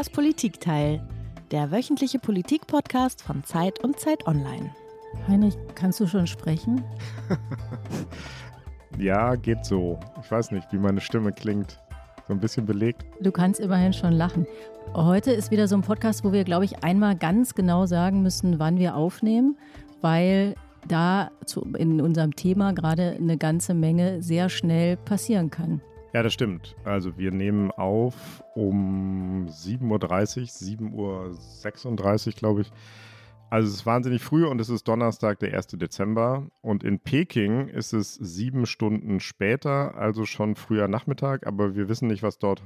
Das Politikteil, der wöchentliche Politik-Podcast von Zeit und Zeit Online. Heinrich, kannst du schon sprechen? ja, geht so. Ich weiß nicht, wie meine Stimme klingt. So ein bisschen belegt. Du kannst immerhin schon lachen. Heute ist wieder so ein Podcast, wo wir, glaube ich, einmal ganz genau sagen müssen, wann wir aufnehmen, weil da zu, in unserem Thema gerade eine ganze Menge sehr schnell passieren kann. Ja, das stimmt. Also wir nehmen auf um 7.30 Uhr, 7.36 Uhr, glaube ich. Also es ist wahnsinnig früh und es ist Donnerstag, der 1. Dezember. Und in Peking ist es sieben Stunden später, also schon früher Nachmittag. Aber wir wissen nicht, was dort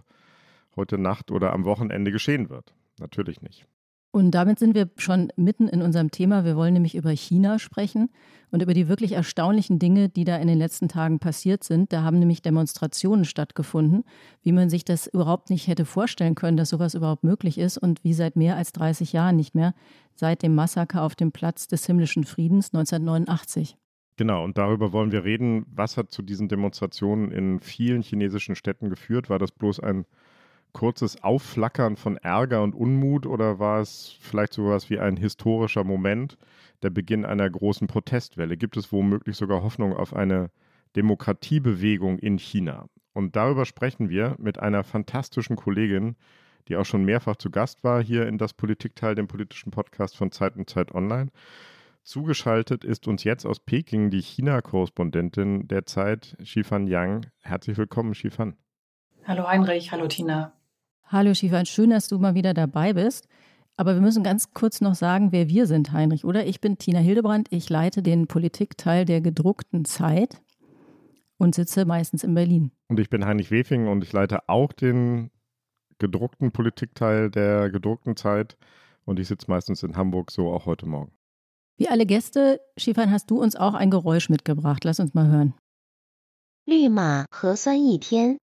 heute Nacht oder am Wochenende geschehen wird. Natürlich nicht. Und damit sind wir schon mitten in unserem Thema. Wir wollen nämlich über China sprechen und über die wirklich erstaunlichen Dinge, die da in den letzten Tagen passiert sind. Da haben nämlich Demonstrationen stattgefunden, wie man sich das überhaupt nicht hätte vorstellen können, dass sowas überhaupt möglich ist und wie seit mehr als 30 Jahren nicht mehr, seit dem Massaker auf dem Platz des himmlischen Friedens 1989. Genau, und darüber wollen wir reden. Was hat zu diesen Demonstrationen in vielen chinesischen Städten geführt? War das bloß ein kurzes Aufflackern von Ärger und Unmut oder war es vielleicht so etwas wie ein historischer Moment, der Beginn einer großen Protestwelle? Gibt es womöglich sogar Hoffnung auf eine Demokratiebewegung in China? Und darüber sprechen wir mit einer fantastischen Kollegin, die auch schon mehrfach zu Gast war hier in das Politikteil, dem politischen Podcast von Zeit und Zeit Online. Zugeschaltet ist uns jetzt aus Peking die China-Korrespondentin der Zeit, Shifan Yang. Herzlich willkommen, Shifan. Hallo Heinrich, hallo Tina. Hallo Schiefer, schön, dass du mal wieder dabei bist. Aber wir müssen ganz kurz noch sagen, wer wir sind, Heinrich, oder? Ich bin Tina Hildebrand, ich leite den Politikteil der gedruckten Zeit und sitze meistens in Berlin. Und ich bin Heinrich Wefing und ich leite auch den gedruckten Politikteil der gedruckten Zeit und ich sitze meistens in Hamburg, so auch heute Morgen. Wie alle Gäste, Schiefan, hast du uns auch ein Geräusch mitgebracht. Lass uns mal hören. 绿马核酸一天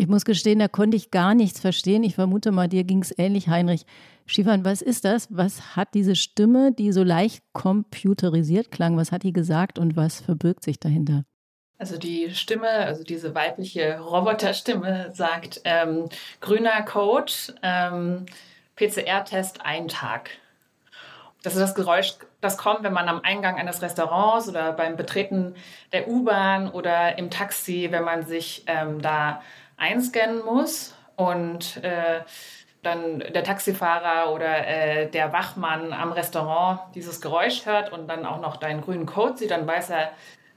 Ich muss gestehen, da konnte ich gar nichts verstehen. Ich vermute mal, dir ging es ähnlich, Heinrich. Schiefan, was ist das? Was hat diese Stimme, die so leicht computerisiert klang, was hat die gesagt und was verbirgt sich dahinter? Also die Stimme, also diese weibliche Roboterstimme sagt ähm, grüner Code, ähm, PCR-Test ein Tag. Das ist das Geräusch, das kommt, wenn man am Eingang eines Restaurants oder beim Betreten der U-Bahn oder im Taxi, wenn man sich ähm, da einscannen muss und äh, dann der Taxifahrer oder äh, der Wachmann am Restaurant dieses Geräusch hört und dann auch noch deinen grünen Code sieht, dann weiß er,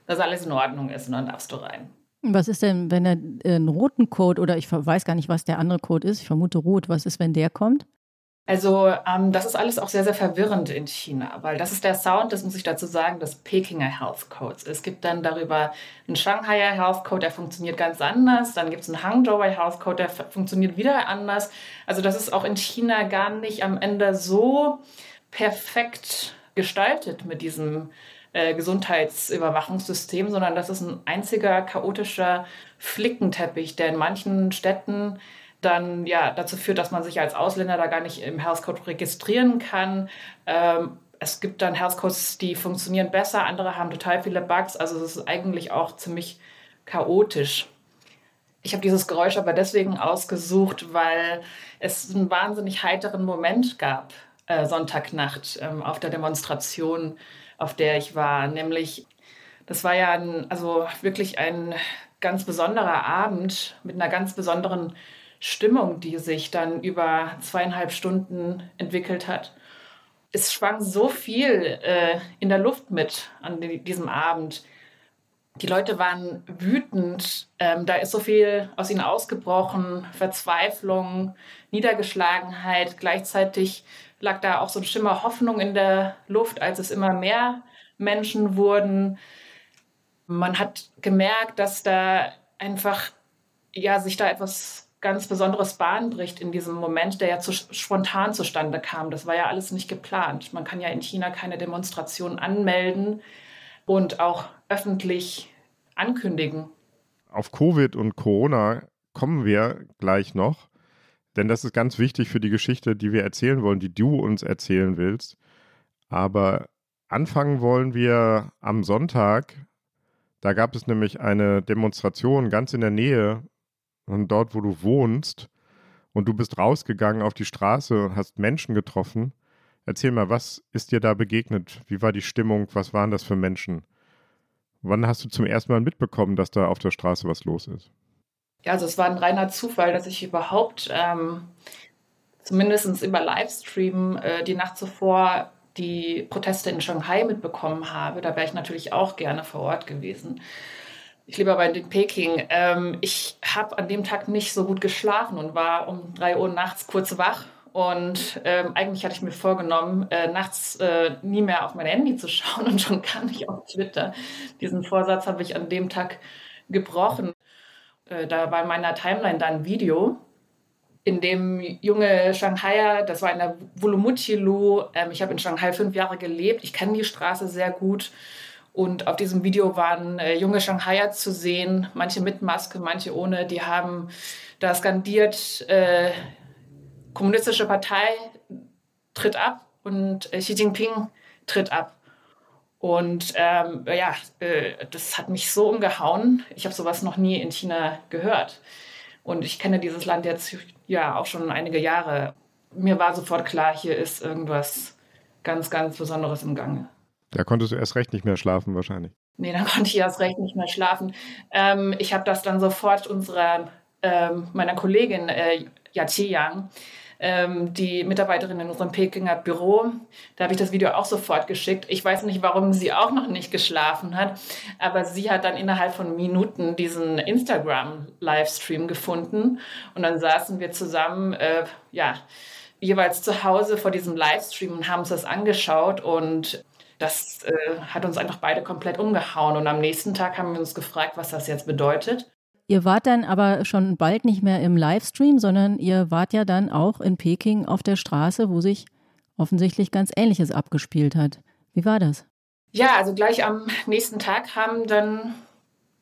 dass alles in Ordnung ist und dann darfst du rein. Was ist denn, wenn er einen roten Code oder ich weiß gar nicht, was der andere Code ist, ich vermute rot, was ist, wenn der kommt? Also ähm, das ist alles auch sehr, sehr verwirrend in China, weil das ist der Sound, das muss ich dazu sagen, des Pekinger Health Codes. Es gibt dann darüber einen Shanghaier Health Code, der funktioniert ganz anders. Dann gibt es einen Hangzhouer Health Code, der funktioniert wieder anders. Also das ist auch in China gar nicht am Ende so perfekt gestaltet mit diesem äh, Gesundheitsüberwachungssystem, sondern das ist ein einziger chaotischer Flickenteppich, der in manchen Städten dann ja dazu führt, dass man sich als Ausländer da gar nicht im Health Code registrieren kann. Ähm, es gibt dann Health Codes, die funktionieren besser, andere haben total viele Bugs. Also es ist eigentlich auch ziemlich chaotisch. Ich habe dieses Geräusch aber deswegen ausgesucht, weil es einen wahnsinnig heiteren Moment gab, äh, Sonntagnacht ähm, auf der Demonstration, auf der ich war. Nämlich, das war ja ein, also wirklich ein ganz besonderer Abend mit einer ganz besonderen Stimmung, die sich dann über zweieinhalb Stunden entwickelt hat. Es schwang so viel äh, in der Luft mit an diesem Abend. Die Leute waren wütend, ähm, da ist so viel aus ihnen ausgebrochen, Verzweiflung, Niedergeschlagenheit. Gleichzeitig lag da auch so ein Schimmer Hoffnung in der Luft, als es immer mehr Menschen wurden. Man hat gemerkt, dass da einfach ja sich da etwas ganz besonderes Bahn bricht in diesem Moment, der ja zu spontan zustande kam. Das war ja alles nicht geplant. Man kann ja in China keine Demonstration anmelden und auch öffentlich ankündigen. Auf Covid und Corona kommen wir gleich noch, denn das ist ganz wichtig für die Geschichte, die wir erzählen wollen, die du uns erzählen willst. Aber anfangen wollen wir am Sonntag. Da gab es nämlich eine Demonstration ganz in der Nähe und dort, wo du wohnst. und du bist rausgegangen auf die Straße und hast Menschen getroffen. Erzähl mal, was ist dir da begegnet? Wie war die Stimmung? Was waren das für Menschen? Wann hast du zum ersten Mal mitbekommen, dass da auf der Straße was los ist? Ja, also es war ein reiner Zufall, dass ich überhaupt ähm, zumindest über Livestream äh, die Nacht zuvor die Proteste in Shanghai mitbekommen habe. Da wäre ich natürlich auch gerne vor Ort gewesen. Ich lebe aber in Peking. Ähm, ich habe an dem Tag nicht so gut geschlafen und war um drei Uhr nachts kurz wach. Und ähm, eigentlich hatte ich mir vorgenommen, äh, nachts äh, nie mehr auf mein Handy zu schauen und schon gar nicht auf Twitter. Diesen Vorsatz habe ich an dem Tag gebrochen. Äh, da war in meiner Timeline dann ein Video, in dem junge Shanghaier, das war in der Wulumuchilu, ähm, ich habe in Shanghai fünf Jahre gelebt, ich kenne die Straße sehr gut und auf diesem Video waren äh, junge Shanghaier zu sehen, manche mit Maske, manche ohne. Die haben da skandiert, äh, kommunistische Partei tritt ab und äh, Xi Jinping tritt ab. Und ähm, ja, äh, das hat mich so umgehauen. Ich habe sowas noch nie in China gehört. Und ich kenne dieses Land jetzt ja auch schon einige Jahre. Mir war sofort klar, hier ist irgendwas ganz, ganz Besonderes im Gange. Da konntest du erst recht nicht mehr schlafen wahrscheinlich. Nee, da konnte ich erst recht nicht mehr schlafen. Ähm, ich habe das dann sofort unserer, ähm, meiner Kollegin äh, Yachi Yang, ähm, die Mitarbeiterin in unserem Pekinger Büro, da habe ich das Video auch sofort geschickt. Ich weiß nicht, warum sie auch noch nicht geschlafen hat, aber sie hat dann innerhalb von Minuten diesen Instagram-Livestream gefunden und dann saßen wir zusammen, äh, ja, jeweils zu Hause vor diesem Livestream und haben uns das angeschaut und das äh, hat uns einfach beide komplett umgehauen. Und am nächsten Tag haben wir uns gefragt, was das jetzt bedeutet. Ihr wart dann aber schon bald nicht mehr im Livestream, sondern ihr wart ja dann auch in Peking auf der Straße, wo sich offensichtlich ganz Ähnliches abgespielt hat. Wie war das? Ja, also gleich am nächsten Tag haben dann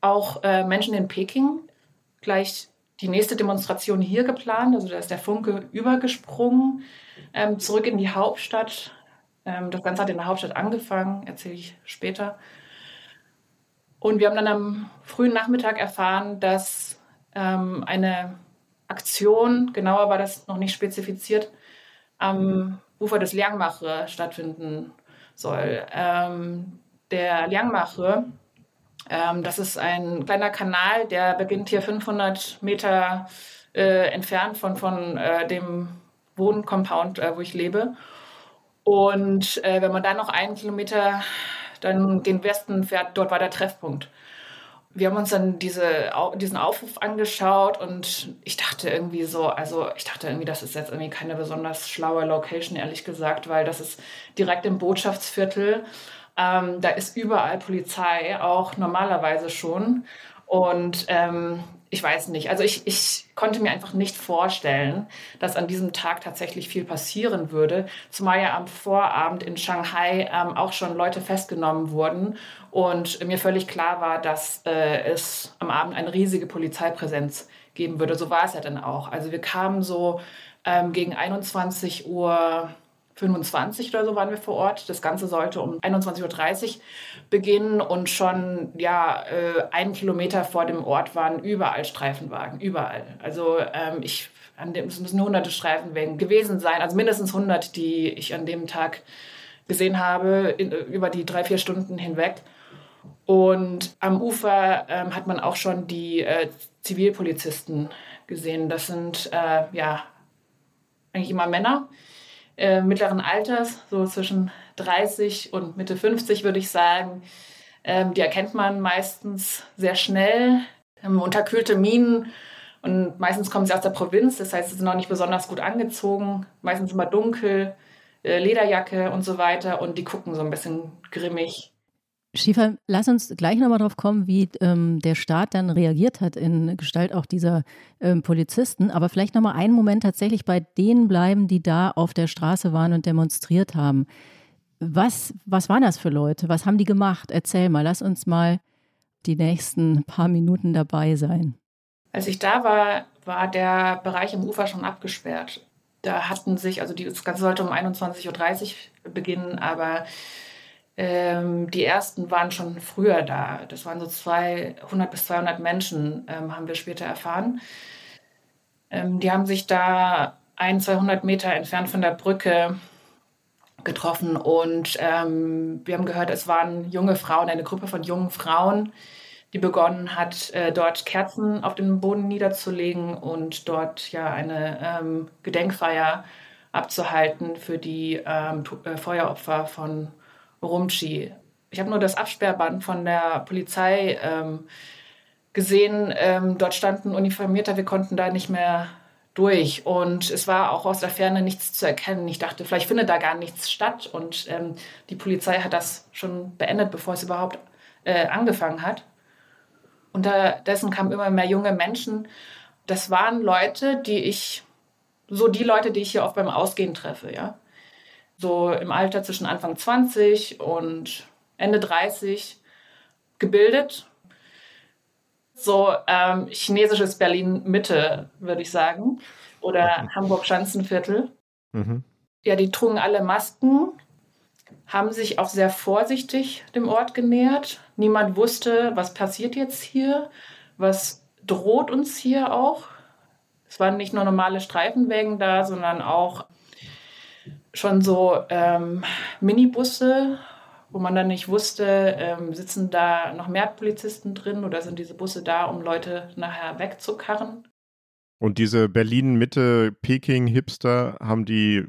auch äh, Menschen in Peking gleich die nächste Demonstration hier geplant. Also da ist der Funke übergesprungen, ähm, zurück in die Hauptstadt ähm, das Ganze hat in der Hauptstadt angefangen, erzähle ich später. Und wir haben dann am frühen Nachmittag erfahren, dass ähm, eine Aktion, genauer war das noch nicht spezifiziert, am Ufer des Liangmache stattfinden soll. Ähm, der Liangmache, ähm, das ist ein kleiner Kanal, der beginnt hier 500 Meter äh, entfernt von, von äh, dem Wohncompound, äh, wo ich lebe. Und äh, wenn man dann noch einen Kilometer dann den Westen fährt, dort war der Treffpunkt. Wir haben uns dann diese, diesen Aufruf angeschaut und ich dachte irgendwie so, also ich dachte irgendwie, das ist jetzt irgendwie keine besonders schlaue Location, ehrlich gesagt, weil das ist direkt im Botschaftsviertel. Ähm, da ist überall Polizei, auch normalerweise schon. Und ähm, ich weiß nicht. Also ich, ich konnte mir einfach nicht vorstellen, dass an diesem Tag tatsächlich viel passieren würde, zumal ja am Vorabend in Shanghai ähm, auch schon Leute festgenommen wurden und mir völlig klar war, dass äh, es am Abend eine riesige Polizeipräsenz geben würde. So war es ja dann auch. Also wir kamen so ähm, gegen 21 Uhr 25 oder so waren wir vor Ort. Das Ganze sollte um 21.30 Uhr beginnen und schon ja, äh, einen Kilometer vor dem Ort waren überall Streifenwagen, überall. Also ähm, ich, an dem, es müssen hunderte Streifenwagen gewesen sein, also mindestens 100, die ich an dem Tag gesehen habe, in, über die drei, vier Stunden hinweg. Und am Ufer ähm, hat man auch schon die äh, Zivilpolizisten gesehen. Das sind äh, ja eigentlich immer Männer, äh, mittleren Alters, so zwischen 30 und Mitte 50 würde ich sagen. Ähm, die erkennt man meistens sehr schnell, haben unterkühlte Minen und meistens kommen sie aus der Provinz, das heißt, sie sind noch nicht besonders gut angezogen, meistens immer dunkel, äh, Lederjacke und so weiter und die gucken so ein bisschen grimmig Schiefer, lass uns gleich nochmal drauf kommen, wie ähm, der Staat dann reagiert hat in Gestalt auch dieser ähm, Polizisten. Aber vielleicht nochmal einen Moment tatsächlich bei denen bleiben, die da auf der Straße waren und demonstriert haben. Was, was waren das für Leute? Was haben die gemacht? Erzähl mal, lass uns mal die nächsten paar Minuten dabei sein. Als ich da war, war der Bereich im Ufer schon abgesperrt. Da hatten sich, also das Ganze sollte um 21.30 Uhr beginnen, aber ähm, die ersten waren schon früher da. Das waren so 200 bis 200 Menschen, ähm, haben wir später erfahren. Ähm, die haben sich da ein, 200 Meter entfernt von der Brücke getroffen und ähm, wir haben gehört, es waren junge Frauen, eine Gruppe von jungen Frauen, die begonnen hat, äh, dort Kerzen auf dem Boden niederzulegen und dort ja eine ähm, Gedenkfeier abzuhalten für die ähm, äh, Feueropfer von Urumqi. Ich habe nur das Absperrband von der Polizei ähm, gesehen. Ähm, dort standen Uniformierter, wir konnten da nicht mehr durch. Und es war auch aus der Ferne nichts zu erkennen. Ich dachte, vielleicht findet da gar nichts statt. Und ähm, die Polizei hat das schon beendet, bevor es überhaupt äh, angefangen hat. Unterdessen kamen immer mehr junge Menschen. Das waren Leute, die ich, so die Leute, die ich hier oft beim Ausgehen treffe, ja. So im Alter zwischen Anfang 20 und Ende 30, gebildet. So ähm, chinesisches Berlin-Mitte, würde ich sagen. Oder mhm. Hamburg-Schanzenviertel. Mhm. Ja, die trugen alle Masken, haben sich auch sehr vorsichtig dem Ort genähert. Niemand wusste, was passiert jetzt hier, was droht uns hier auch. Es waren nicht nur normale Streifenwägen da, sondern auch schon so ähm, Minibusse, wo man dann nicht wusste, ähm, sitzen da noch mehr Polizisten drin oder sind diese Busse da, um Leute nachher wegzukarren. Und diese Berlin-Mitte-Peking-Hipster, haben die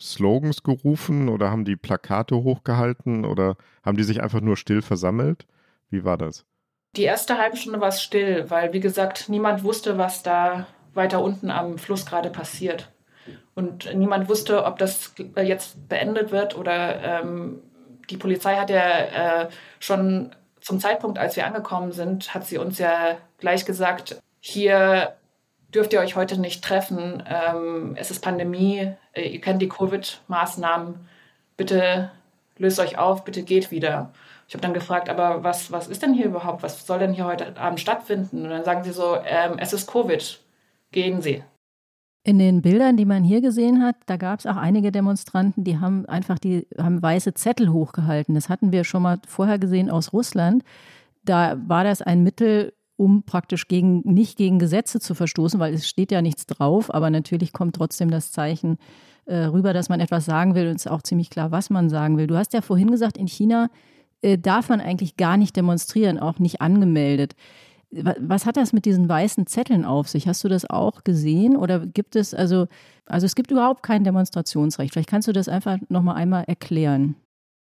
Slogans gerufen oder haben die Plakate hochgehalten oder haben die sich einfach nur still versammelt? Wie war das? Die erste halbe Stunde war es still, weil, wie gesagt, niemand wusste, was da weiter unten am Fluss gerade passiert. Und niemand wusste, ob das jetzt beendet wird oder ähm, die Polizei hat ja äh, schon zum Zeitpunkt, als wir angekommen sind, hat sie uns ja gleich gesagt, hier dürft ihr euch heute nicht treffen. Ähm, es ist Pandemie, äh, ihr kennt die Covid-Maßnahmen. Bitte löst euch auf, bitte geht wieder. Ich habe dann gefragt, aber was, was ist denn hier überhaupt? Was soll denn hier heute Abend stattfinden? Und dann sagen sie so, ähm, es ist Covid, gehen Sie. In den Bildern, die man hier gesehen hat, da gab es auch einige Demonstranten, die haben einfach die haben weiße Zettel hochgehalten. Das hatten wir schon mal vorher gesehen aus Russland. Da war das ein Mittel, um praktisch gegen, nicht gegen Gesetze zu verstoßen, weil es steht ja nichts drauf, aber natürlich kommt trotzdem das Zeichen äh, rüber, dass man etwas sagen will und es ist auch ziemlich klar, was man sagen will. Du hast ja vorhin gesagt, in China äh, darf man eigentlich gar nicht demonstrieren, auch nicht angemeldet. Was hat das mit diesen weißen Zetteln auf sich? Hast du das auch gesehen? Oder gibt es, also, also es gibt überhaupt kein Demonstrationsrecht. Vielleicht kannst du das einfach nochmal einmal erklären.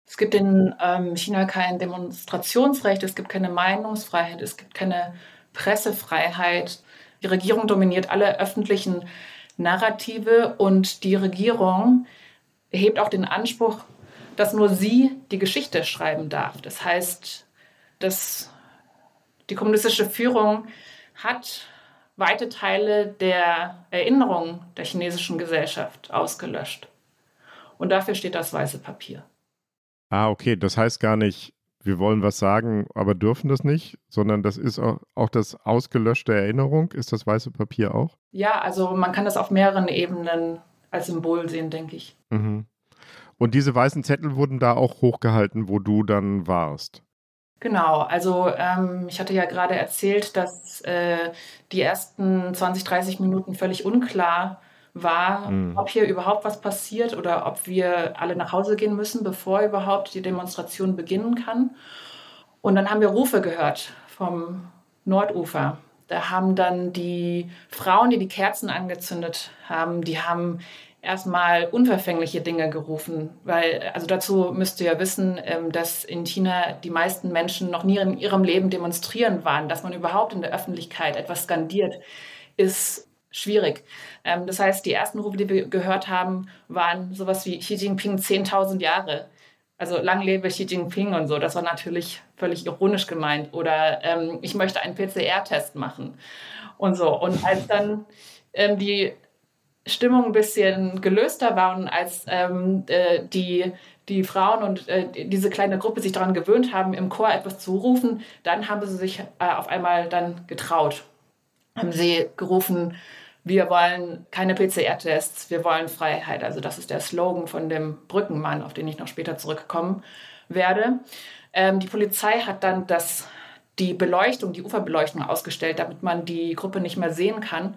Es gibt in ähm, China kein Demonstrationsrecht, es gibt keine Meinungsfreiheit, es gibt keine Pressefreiheit. Die Regierung dominiert alle öffentlichen Narrative und die Regierung erhebt auch den Anspruch, dass nur sie die Geschichte schreiben darf. Das heißt, dass die kommunistische Führung hat weite Teile der Erinnerung der chinesischen Gesellschaft ausgelöscht. Und dafür steht das weiße Papier. Ah, okay. Das heißt gar nicht, wir wollen was sagen, aber dürfen das nicht, sondern das ist auch, auch das ausgelöschte Erinnerung. Ist das weiße Papier auch? Ja, also man kann das auf mehreren Ebenen als Symbol sehen, denke ich. Mhm. Und diese weißen Zettel wurden da auch hochgehalten, wo du dann warst? Genau, also ähm, ich hatte ja gerade erzählt, dass äh, die ersten 20, 30 Minuten völlig unklar war, mhm. ob hier überhaupt was passiert oder ob wir alle nach Hause gehen müssen, bevor überhaupt die Demonstration beginnen kann. Und dann haben wir Rufe gehört vom Nordufer. Da haben dann die Frauen, die die Kerzen angezündet haben, die haben erstmal unverfängliche Dinge gerufen, weil also dazu müsst ihr ja wissen, ähm, dass in China die meisten Menschen noch nie in ihrem Leben demonstrieren waren, dass man überhaupt in der Öffentlichkeit etwas skandiert, ist schwierig. Ähm, das heißt, die ersten Rufe, die wir gehört haben, waren sowas wie Xi Jinping 10.000 Jahre. Also lang lebe Xi Jinping und so. Das war natürlich völlig ironisch gemeint. Oder ähm, ich möchte einen PCR-Test machen und so. Und als dann die Stimmung ein bisschen gelöster war und als ähm, äh, die, die Frauen und äh, diese kleine Gruppe sich daran gewöhnt haben, im Chor etwas zu rufen, dann haben sie sich äh, auf einmal dann getraut. Haben sie gerufen, wir wollen keine PCR-Tests, wir wollen Freiheit. Also das ist der Slogan von dem Brückenmann, auf den ich noch später zurückkommen werde. Ähm, die Polizei hat dann das, die Beleuchtung, die Uferbeleuchtung ausgestellt, damit man die Gruppe nicht mehr sehen kann.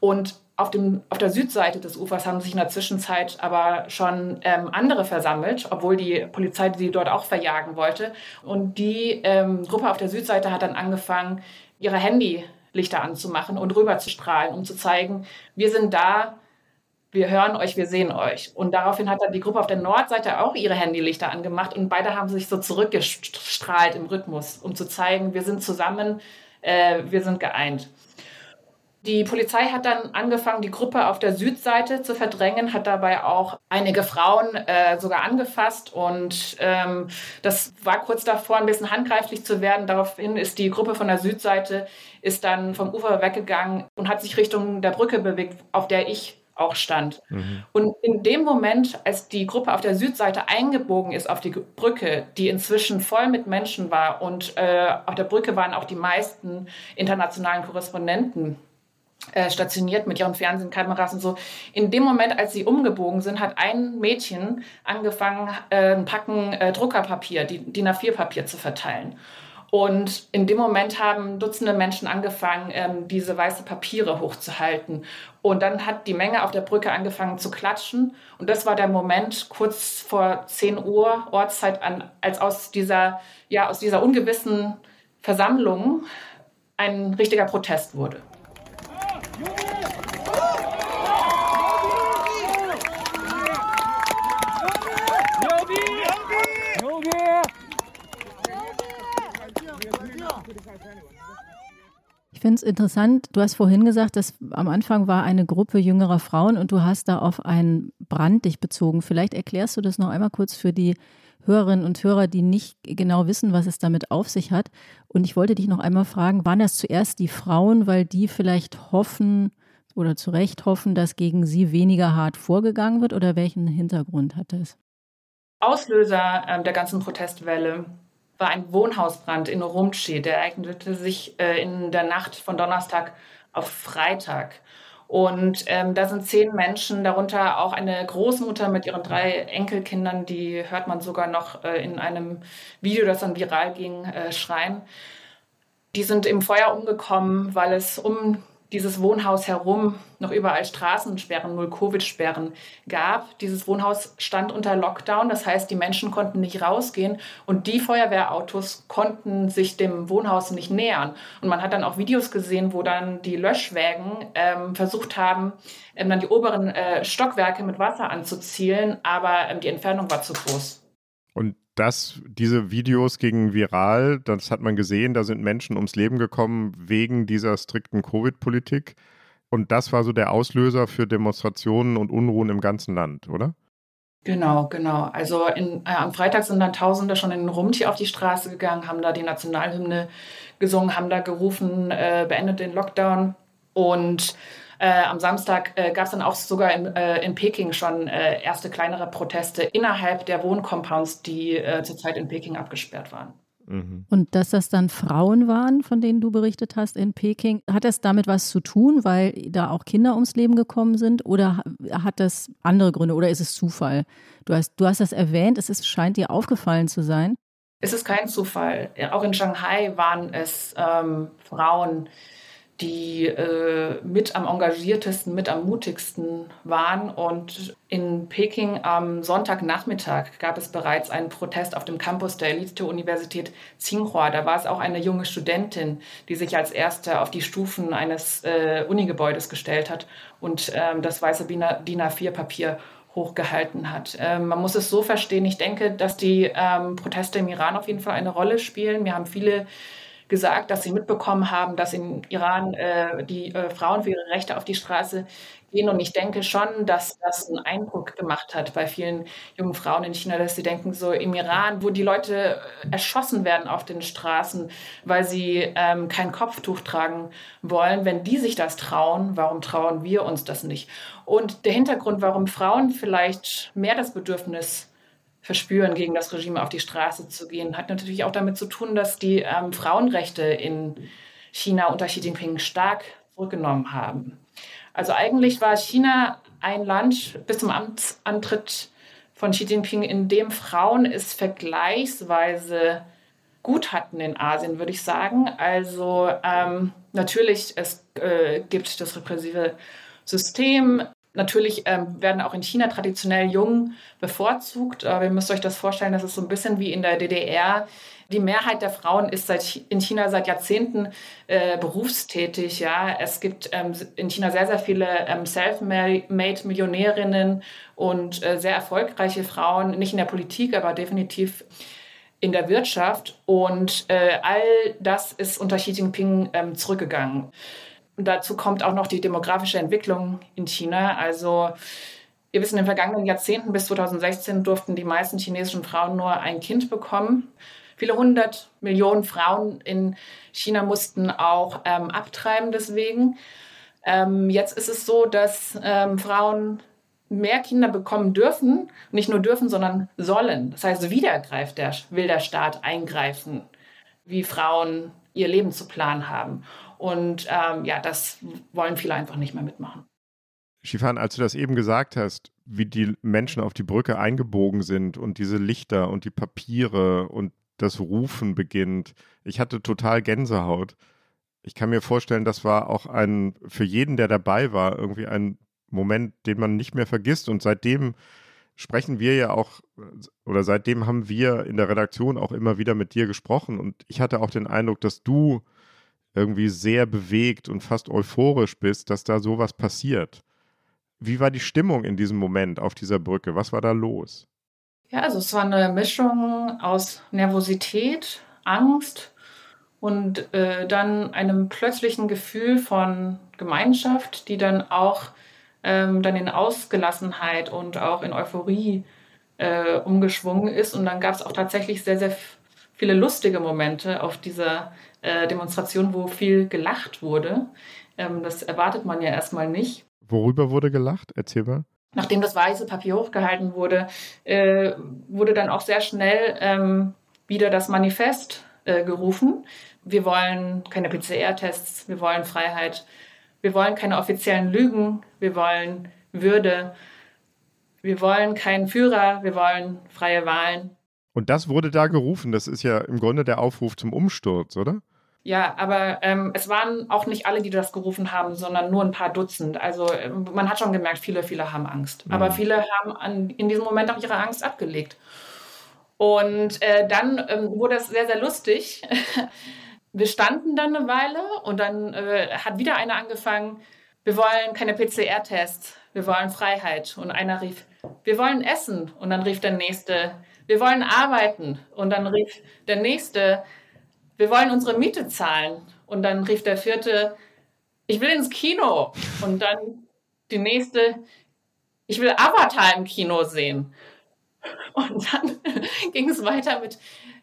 Und auf, dem, auf der Südseite des Ufers haben sich in der Zwischenzeit aber schon ähm, andere versammelt, obwohl die Polizei sie dort auch verjagen wollte. Und die ähm, Gruppe auf der Südseite hat dann angefangen, ihre Handylichter anzumachen und rüber zu strahlen, um zu zeigen, wir sind da, wir hören euch, wir sehen euch. Und daraufhin hat dann die Gruppe auf der Nordseite auch ihre Handylichter angemacht und beide haben sich so zurückgestrahlt im Rhythmus, um zu zeigen, wir sind zusammen, äh, wir sind geeint. Die Polizei hat dann angefangen, die Gruppe auf der Südseite zu verdrängen, hat dabei auch einige Frauen äh, sogar angefasst und ähm, das war kurz davor, ein bisschen handgreiflich zu werden. Daraufhin ist die Gruppe von der Südseite ist dann vom Ufer weggegangen und hat sich Richtung der Brücke bewegt, auf der ich auch stand. Mhm. Und in dem Moment, als die Gruppe auf der Südseite eingebogen ist auf die Brücke, die inzwischen voll mit Menschen war und äh, auf der Brücke waren auch die meisten internationalen Korrespondenten äh, stationiert mit ihren Fernsehkameras und so. In dem Moment, als sie umgebogen sind, hat ein Mädchen angefangen, äh, ein Packen äh, Druckerpapier, DIN A4-Papier zu verteilen. Und in dem Moment haben Dutzende Menschen angefangen, ähm, diese weiße Papiere hochzuhalten. Und dann hat die Menge auf der Brücke angefangen zu klatschen. Und das war der Moment kurz vor 10 Uhr Ortszeit, an, als aus dieser, ja, aus dieser ungewissen Versammlung ein richtiger Protest wurde. Finde es interessant, du hast vorhin gesagt, dass am Anfang war eine Gruppe jüngerer Frauen und du hast da auf einen Brand dich bezogen. Vielleicht erklärst du das noch einmal kurz für die Hörerinnen und Hörer, die nicht genau wissen, was es damit auf sich hat. Und ich wollte dich noch einmal fragen, waren das zuerst die Frauen, weil die vielleicht hoffen oder zu Recht hoffen, dass gegen sie weniger hart vorgegangen wird oder welchen Hintergrund hat das? Auslöser äh, der ganzen Protestwelle war ein Wohnhausbrand in Urumqi. Der ereignete sich äh, in der Nacht von Donnerstag auf Freitag. Und ähm, da sind zehn Menschen, darunter auch eine Großmutter mit ihren drei Enkelkindern, die hört man sogar noch äh, in einem Video, das dann viral ging, äh, schreien. Die sind im Feuer umgekommen, weil es um dieses Wohnhaus herum noch überall Straßensperren, Null-Covid-Sperren gab. Dieses Wohnhaus stand unter Lockdown, das heißt, die Menschen konnten nicht rausgehen und die Feuerwehrautos konnten sich dem Wohnhaus nicht nähern. Und man hat dann auch Videos gesehen, wo dann die Löschwägen ähm, versucht haben, ähm, dann die oberen äh, Stockwerke mit Wasser anzuzielen, aber ähm, die Entfernung war zu groß. Und das, diese Videos gingen viral, das hat man gesehen, da sind Menschen ums Leben gekommen wegen dieser strikten Covid-Politik. Und das war so der Auslöser für Demonstrationen und Unruhen im ganzen Land, oder? Genau, genau. Also in, äh, am Freitag sind dann Tausende schon in Rumti auf die Straße gegangen, haben da die Nationalhymne gesungen, haben da gerufen, äh, beendet den Lockdown. Und äh, am Samstag äh, gab es dann auch sogar in, äh, in Peking schon äh, erste kleinere Proteste innerhalb der Wohncompounds, die äh, zurzeit in Peking abgesperrt waren. Mhm. Und dass das dann Frauen waren, von denen du berichtet hast in Peking, hat das damit was zu tun, weil da auch Kinder ums Leben gekommen sind oder hat das andere Gründe oder ist es Zufall? Du hast, du hast das erwähnt, es ist, scheint dir aufgefallen zu sein. Es ist kein Zufall. Auch in Shanghai waren es ähm, Frauen, die äh, mit am engagiertesten, mit am mutigsten waren. Und in Peking am Sonntagnachmittag gab es bereits einen Protest auf dem Campus der Elite-Universität Tsinghua. Da war es auch eine junge Studentin, die sich als erste auf die Stufen eines äh, Unigebäudes gestellt hat und ähm, das weiße DIN A4-Papier hochgehalten hat. Ähm, man muss es so verstehen, ich denke, dass die ähm, Proteste im Iran auf jeden Fall eine Rolle spielen. Wir haben viele gesagt, dass sie mitbekommen haben, dass in Iran äh, die äh, Frauen für ihre Rechte auf die Straße gehen. Und ich denke schon, dass das einen Eindruck gemacht hat bei vielen jungen Frauen in China, dass sie denken, so im Iran, wo die Leute äh, erschossen werden auf den Straßen, weil sie ähm, kein Kopftuch tragen wollen, wenn die sich das trauen, warum trauen wir uns das nicht? Und der Hintergrund, warum Frauen vielleicht mehr das Bedürfnis verspüren, gegen das Regime auf die Straße zu gehen, hat natürlich auch damit zu tun, dass die ähm, Frauenrechte in China unter Xi Jinping stark zurückgenommen haben. Also eigentlich war China ein Land bis zum Amtsantritt von Xi Jinping, in dem Frauen es vergleichsweise gut hatten in Asien, würde ich sagen. Also ähm, natürlich, es äh, gibt das repressive System. Natürlich ähm, werden auch in China traditionell Jungen bevorzugt. Aber ihr müsst euch das vorstellen, das ist so ein bisschen wie in der DDR. Die Mehrheit der Frauen ist seit, in China seit Jahrzehnten äh, berufstätig. Ja, es gibt ähm, in China sehr, sehr viele ähm, Self-Made-Millionärinnen und äh, sehr erfolgreiche Frauen, nicht in der Politik, aber definitiv in der Wirtschaft. Und äh, all das ist unter Xi Jinping ähm, zurückgegangen. Und dazu kommt auch noch die demografische Entwicklung in China. Also wir wissen, in den vergangenen Jahrzehnten bis 2016 durften die meisten chinesischen Frauen nur ein Kind bekommen. Viele hundert Millionen Frauen in China mussten auch ähm, abtreiben deswegen. Ähm, jetzt ist es so, dass ähm, Frauen mehr Kinder bekommen dürfen, nicht nur dürfen, sondern sollen. Das heißt, wieder greift der, will der Staat eingreifen, wie Frauen ihr Leben zu planen haben. Und ähm, ja, das wollen viele einfach nicht mehr mitmachen. Schifan, als du das eben gesagt hast, wie die Menschen auf die Brücke eingebogen sind und diese Lichter und die Papiere und das Rufen beginnt. Ich hatte total Gänsehaut. Ich kann mir vorstellen, das war auch ein, für jeden, der dabei war, irgendwie ein Moment, den man nicht mehr vergisst. Und seitdem sprechen wir ja auch, oder seitdem haben wir in der Redaktion auch immer wieder mit dir gesprochen. Und ich hatte auch den Eindruck, dass du irgendwie sehr bewegt und fast euphorisch bist, dass da sowas passiert. Wie war die Stimmung in diesem Moment auf dieser Brücke? Was war da los? Ja, also es war eine Mischung aus Nervosität, Angst und äh, dann einem plötzlichen Gefühl von Gemeinschaft, die dann auch ähm, dann in Ausgelassenheit und auch in Euphorie äh, umgeschwungen ist. Und dann gab es auch tatsächlich sehr, sehr viele lustige Momente auf dieser äh, Demonstration, wo viel gelacht wurde. Ähm, das erwartet man ja erstmal nicht. Worüber wurde gelacht? Erzähl mal nachdem das weiße Papier hochgehalten wurde, äh, wurde dann auch sehr schnell ähm, wieder das Manifest äh, gerufen. Wir wollen keine PCR-Tests, wir wollen Freiheit, wir wollen keine offiziellen Lügen, wir wollen Würde, wir wollen keinen Führer, wir wollen freie Wahlen. Und das wurde da gerufen. Das ist ja im Grunde der Aufruf zum Umsturz, oder? Ja, aber ähm, es waren auch nicht alle, die das gerufen haben, sondern nur ein paar Dutzend. Also ähm, man hat schon gemerkt, viele, viele haben Angst. Mhm. Aber viele haben an, in diesem Moment auch ihre Angst abgelegt. Und äh, dann ähm, wurde es sehr, sehr lustig. wir standen dann eine Weile und dann äh, hat wieder einer angefangen, wir wollen keine PCR-Tests, wir wollen Freiheit. Und einer rief, wir wollen essen. Und dann rief der nächste, wir wollen arbeiten. Und dann rief der nächste, wir wollen unsere Miete zahlen. Und dann rief der vierte, ich will ins Kino. Und dann die nächste, ich will Avatar im Kino sehen. Und dann ging es weiter mit,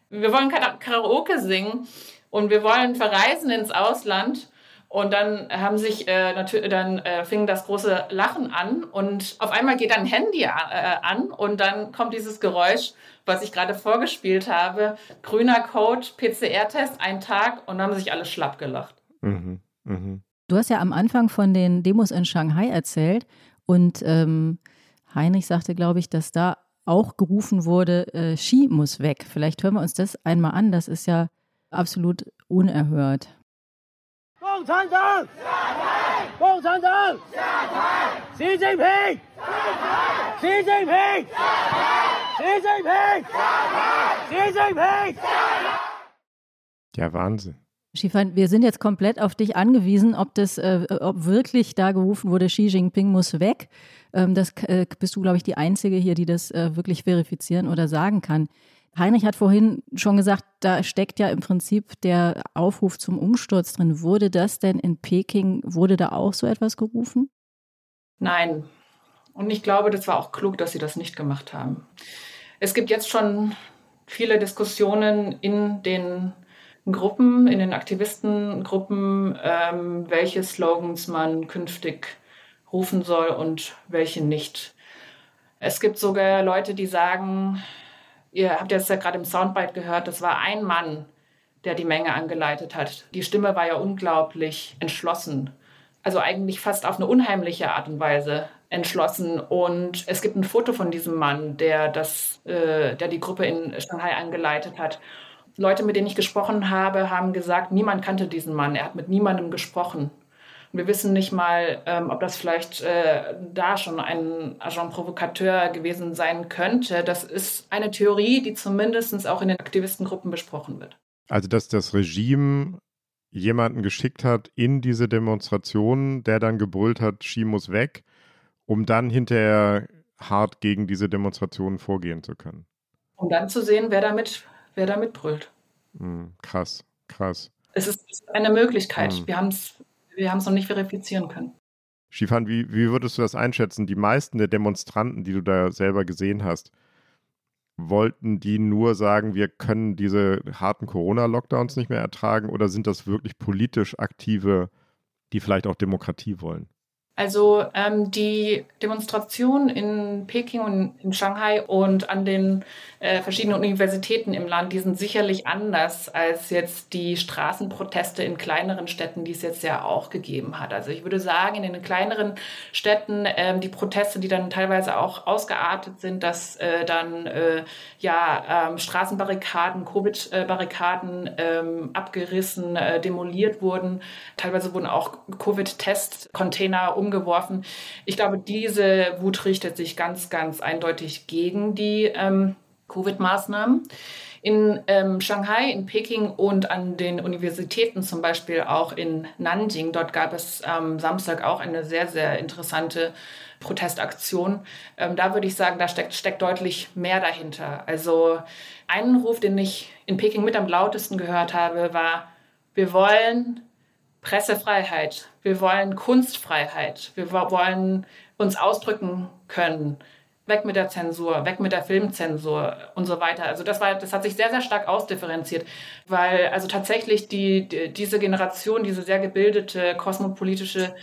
wir wollen Karaoke singen und wir wollen verreisen ins Ausland. Und dann haben sich äh, dann äh, fing das große Lachen an und auf einmal geht ein Handy äh, an und dann kommt dieses Geräusch, was ich gerade vorgespielt habe. Grüner Code, PCR-Test, ein Tag und dann haben sich alle schlapp gelacht. Mhm, mh. Du hast ja am Anfang von den Demos in Shanghai erzählt und ähm, Heinrich sagte, glaube ich, dass da auch gerufen wurde, äh, Ski muss weg. Vielleicht hören wir uns das einmal an. Das ist ja absolut unerhört. 共产党下台！共产党下台！习近平下台！习近平下台！习近平下台！习近平下台 ！Ja, Wahnsinn. Schifan, wir sind jetzt komplett auf dich angewiesen, ob das, äh, ob wirklich da gerufen wurde, Xi Jinping muss weg. Ähm, das äh, bist du, glaube ich, die Einzige hier, die das äh, wirklich verifizieren oder sagen kann. Heinrich hat vorhin schon gesagt, da steckt ja im Prinzip der Aufruf zum Umsturz drin. Wurde das denn in Peking, wurde da auch so etwas gerufen? Nein. Und ich glaube, das war auch klug, dass sie das nicht gemacht haben. Es gibt jetzt schon viele Diskussionen in den Gruppen, in den Aktivistengruppen, ähm, welche Slogans man künftig rufen soll und welche nicht. Es gibt sogar Leute, die sagen, Ihr habt jetzt ja gerade im Soundbite gehört, das war ein Mann, der die Menge angeleitet hat. Die Stimme war ja unglaublich entschlossen. Also eigentlich fast auf eine unheimliche Art und Weise entschlossen. Und es gibt ein Foto von diesem Mann, der, das, äh, der die Gruppe in Shanghai angeleitet hat. Leute, mit denen ich gesprochen habe, haben gesagt, niemand kannte diesen Mann. Er hat mit niemandem gesprochen. Und wir wissen nicht mal, ähm, ob das vielleicht äh, da schon ein Agent Provocateur gewesen sein könnte. Das ist eine Theorie, die zumindest auch in den Aktivistengruppen besprochen wird. Also, dass das Regime jemanden geschickt hat in diese Demonstration, der dann gebrüllt hat, Xi muss weg, um dann hinterher hart gegen diese Demonstrationen vorgehen zu können. Um dann zu sehen, wer damit, wer damit brüllt. Mhm, krass, krass. Es ist eine Möglichkeit. Mhm. Wir haben es wir noch nicht verifizieren können. Schifan, wie, wie würdest du das einschätzen? Die meisten der Demonstranten, die du da selber gesehen hast, wollten die nur sagen, wir können diese harten Corona-Lockdowns nicht mehr ertragen oder sind das wirklich politisch aktive, die vielleicht auch Demokratie wollen? Also ähm, die Demonstrationen in Peking und in Shanghai und an den äh, verschiedenen Universitäten im Land, die sind sicherlich anders als jetzt die Straßenproteste in kleineren Städten, die es jetzt ja auch gegeben hat. Also ich würde sagen, in den kleineren Städten ähm, die Proteste, die dann teilweise auch ausgeartet sind, dass äh, dann äh, ja ähm, Straßenbarrikaden, Covid-Barrikaden ähm, abgerissen, äh, demoliert wurden. Teilweise wurden auch Covid-Test-Container umgeworfen. Ich glaube, diese Wut richtet sich ganz, ganz eindeutig gegen die ähm, Covid-Maßnahmen. In ähm, Shanghai, in Peking und an den Universitäten, zum Beispiel auch in Nanjing, dort gab es am Samstag auch eine sehr, sehr interessante Protestaktion. Ähm, da würde ich sagen, da steckt, steckt deutlich mehr dahinter. Also einen Ruf, den ich in Peking mit am lautesten gehört habe, war, wir wollen Pressefreiheit, wir wollen Kunstfreiheit, wir wollen uns ausdrücken können. Weg mit der Zensur, weg mit der Filmzensur und so weiter. Also das war, das hat sich sehr, sehr stark ausdifferenziert, weil also tatsächlich die, die diese Generation, diese sehr gebildete kosmopolitische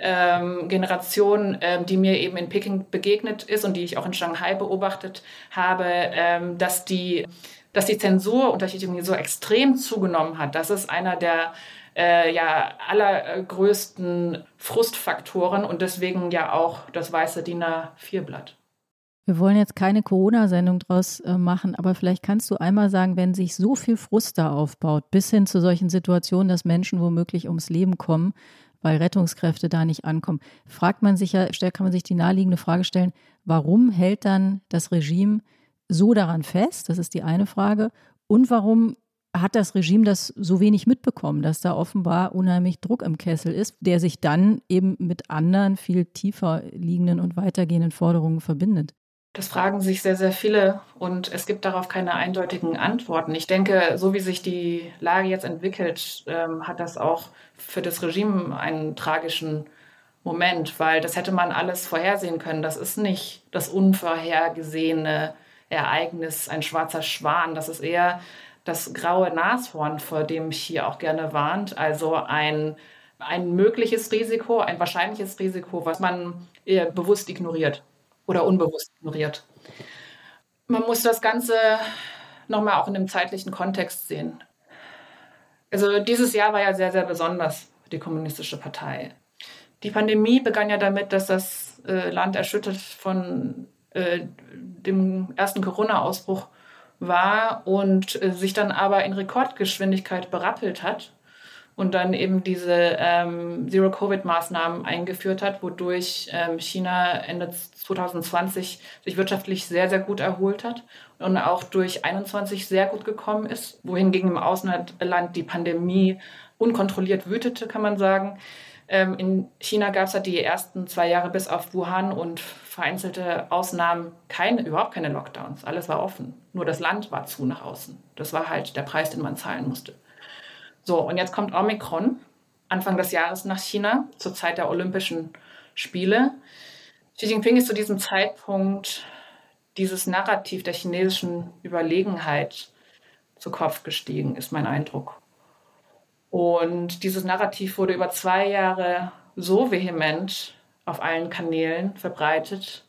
ähm, Generation, ähm, die mir eben in Peking begegnet ist und die ich auch in Shanghai beobachtet habe, ähm, dass die dass die Zensur Xi Jinping so extrem zugenommen hat. Das ist einer der äh, ja allergrößten Frustfaktoren und deswegen ja auch das weiße DIN A4-Blatt. Wir wollen jetzt keine Corona-Sendung draus äh, machen, aber vielleicht kannst du einmal sagen, wenn sich so viel Frust da aufbaut, bis hin zu solchen Situationen, dass Menschen womöglich ums Leben kommen, weil Rettungskräfte da nicht ankommen, fragt man sich ja, kann man sich die naheliegende Frage stellen, warum hält dann das Regime so daran fest? Das ist die eine Frage. Und warum hat das Regime das so wenig mitbekommen, dass da offenbar unheimlich Druck im Kessel ist, der sich dann eben mit anderen viel tiefer liegenden und weitergehenden Forderungen verbindet? Das fragen sich sehr, sehr viele und es gibt darauf keine eindeutigen Antworten. Ich denke, so wie sich die Lage jetzt entwickelt, ähm, hat das auch für das Regime einen tragischen Moment, weil das hätte man alles vorhersehen können. Das ist nicht das unvorhergesehene Ereignis, ein schwarzer Schwan. Das ist eher das graue Nashorn, vor dem ich hier auch gerne warnt. Also ein, ein mögliches Risiko, ein wahrscheinliches Risiko, was man eher bewusst ignoriert oder unbewusst ignoriert. Man muss das Ganze nochmal auch in einem zeitlichen Kontext sehen. Also dieses Jahr war ja sehr, sehr besonders für die Kommunistische Partei. Die Pandemie begann ja damit, dass das äh, Land erschüttert von äh, dem ersten Corona-Ausbruch war und äh, sich dann aber in Rekordgeschwindigkeit berappelt hat und dann eben diese ähm, Zero-Covid-Maßnahmen eingeführt hat, wodurch ähm, China Ende 2020 sich wirtschaftlich sehr, sehr gut erholt hat und auch durch 21 sehr gut gekommen ist, wohingegen im Ausland die Pandemie unkontrolliert wütete, kann man sagen. Ähm, in China gab es halt die ersten zwei Jahre bis auf Wuhan und vereinzelte Ausnahmen keine, überhaupt keine Lockdowns. Alles war offen. Nur das Land war zu nach außen. Das war halt der Preis, den man zahlen musste. So, und jetzt kommt Omikron, Anfang des Jahres nach China, zur Zeit der Olympischen Spiele. Xi Jinping ist zu diesem Zeitpunkt dieses Narrativ der chinesischen Überlegenheit zu Kopf gestiegen, ist mein Eindruck. Und dieses Narrativ wurde über zwei Jahre so vehement auf allen Kanälen verbreitet,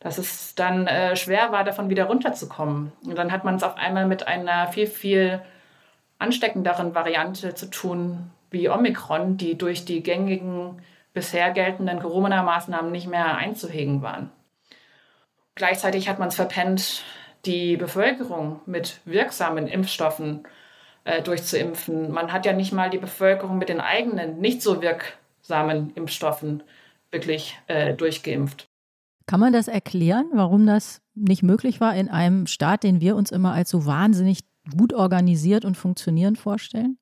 dass es dann äh, schwer war, davon wieder runterzukommen. Und dann hat man es auf einmal mit einer viel, viel ansteckenderen Variante zu tun wie Omikron, die durch die gängigen bisher geltenden Corona-Maßnahmen nicht mehr einzuhegen waren. Gleichzeitig hat man es verpennt, die Bevölkerung mit wirksamen Impfstoffen äh, durchzuimpfen. Man hat ja nicht mal die Bevölkerung mit den eigenen, nicht so wirk Samen-Impfstoffen wirklich äh, durchgeimpft. Kann man das erklären, warum das nicht möglich war in einem Staat, den wir uns immer als so wahnsinnig gut organisiert und funktionierend vorstellen?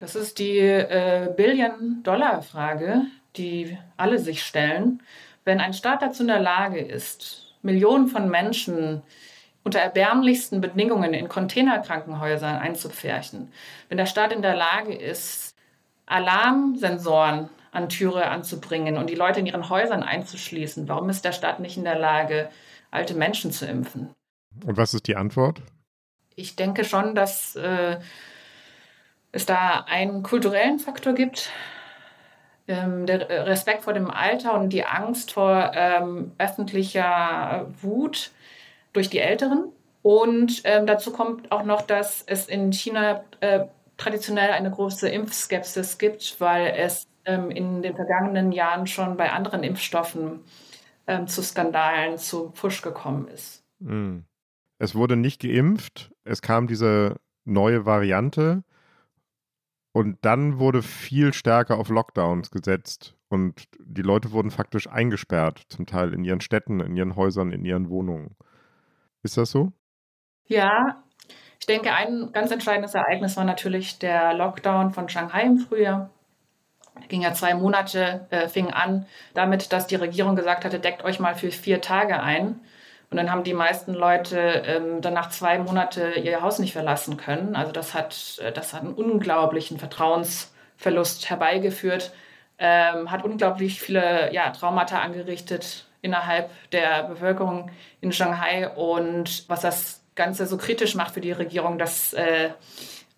Das ist die äh, Billion-Dollar-Frage, die alle sich stellen. Wenn ein Staat dazu in der Lage ist, Millionen von Menschen unter erbärmlichsten Bedingungen in Containerkrankenhäusern einzupferchen, wenn der Staat in der Lage ist, Alarmsensoren an Türe anzubringen und die Leute in ihren Häusern einzuschließen, warum ist der Staat nicht in der Lage, alte Menschen zu impfen? Und was ist die Antwort? Ich denke schon, dass äh, es da einen kulturellen Faktor gibt, ähm, der Respekt vor dem Alter und die Angst vor ähm, öffentlicher Wut durch die Älteren. Und ähm, dazu kommt auch noch, dass es in China äh, traditionell eine große Impfskepsis gibt, weil es ähm, in den vergangenen Jahren schon bei anderen Impfstoffen ähm, zu Skandalen, zu Push gekommen ist. Hm. Es wurde nicht geimpft, es kam diese neue Variante und dann wurde viel stärker auf Lockdowns gesetzt und die Leute wurden faktisch eingesperrt, zum Teil in ihren Städten, in ihren Häusern, in ihren Wohnungen. Ist das so? Ja, ich denke, ein ganz entscheidendes Ereignis war natürlich der Lockdown von Shanghai im Frühjahr. Ging ja zwei Monate, äh, fing an damit, dass die Regierung gesagt hatte, deckt euch mal für vier Tage ein. Und dann haben die meisten Leute ähm, dann nach zwei Monaten ihr Haus nicht verlassen können. Also das hat, äh, das hat einen unglaublichen Vertrauensverlust herbeigeführt, ähm, hat unglaublich viele ja, Traumata angerichtet innerhalb der Bevölkerung in Shanghai. Und was das Ganze so kritisch macht für die Regierung, das äh,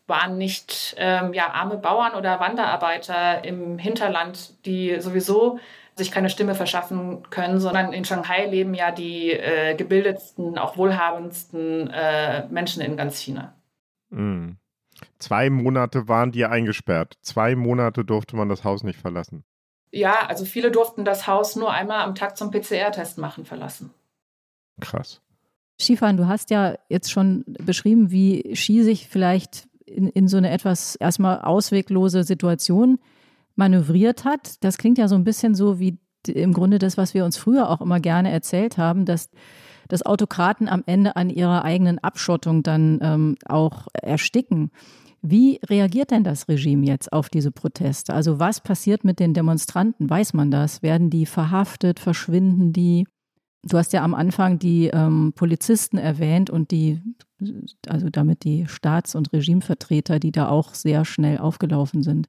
waren nicht ähm, ja, arme Bauern oder Wanderarbeiter im Hinterland, die sowieso sich keine Stimme verschaffen können, sondern in Shanghai leben ja die äh, gebildetsten, auch wohlhabendsten äh, Menschen in ganz China. Mhm. Zwei Monate waren die eingesperrt. Zwei Monate durfte man das Haus nicht verlassen. Ja, also viele durften das Haus nur einmal am Tag zum PCR-Test machen verlassen. Krass. Skifan, du hast ja jetzt schon beschrieben, wie Ski sich vielleicht in, in so eine etwas erstmal ausweglose Situation manövriert hat. Das klingt ja so ein bisschen so wie im Grunde das, was wir uns früher auch immer gerne erzählt haben, dass, dass Autokraten am Ende an ihrer eigenen Abschottung dann ähm, auch ersticken. Wie reagiert denn das Regime jetzt auf diese Proteste? Also was passiert mit den Demonstranten? Weiß man das? Werden die verhaftet? Verschwinden die? Du hast ja am Anfang die ähm, Polizisten erwähnt und die, also damit die Staats- und Regimevertreter, die da auch sehr schnell aufgelaufen sind.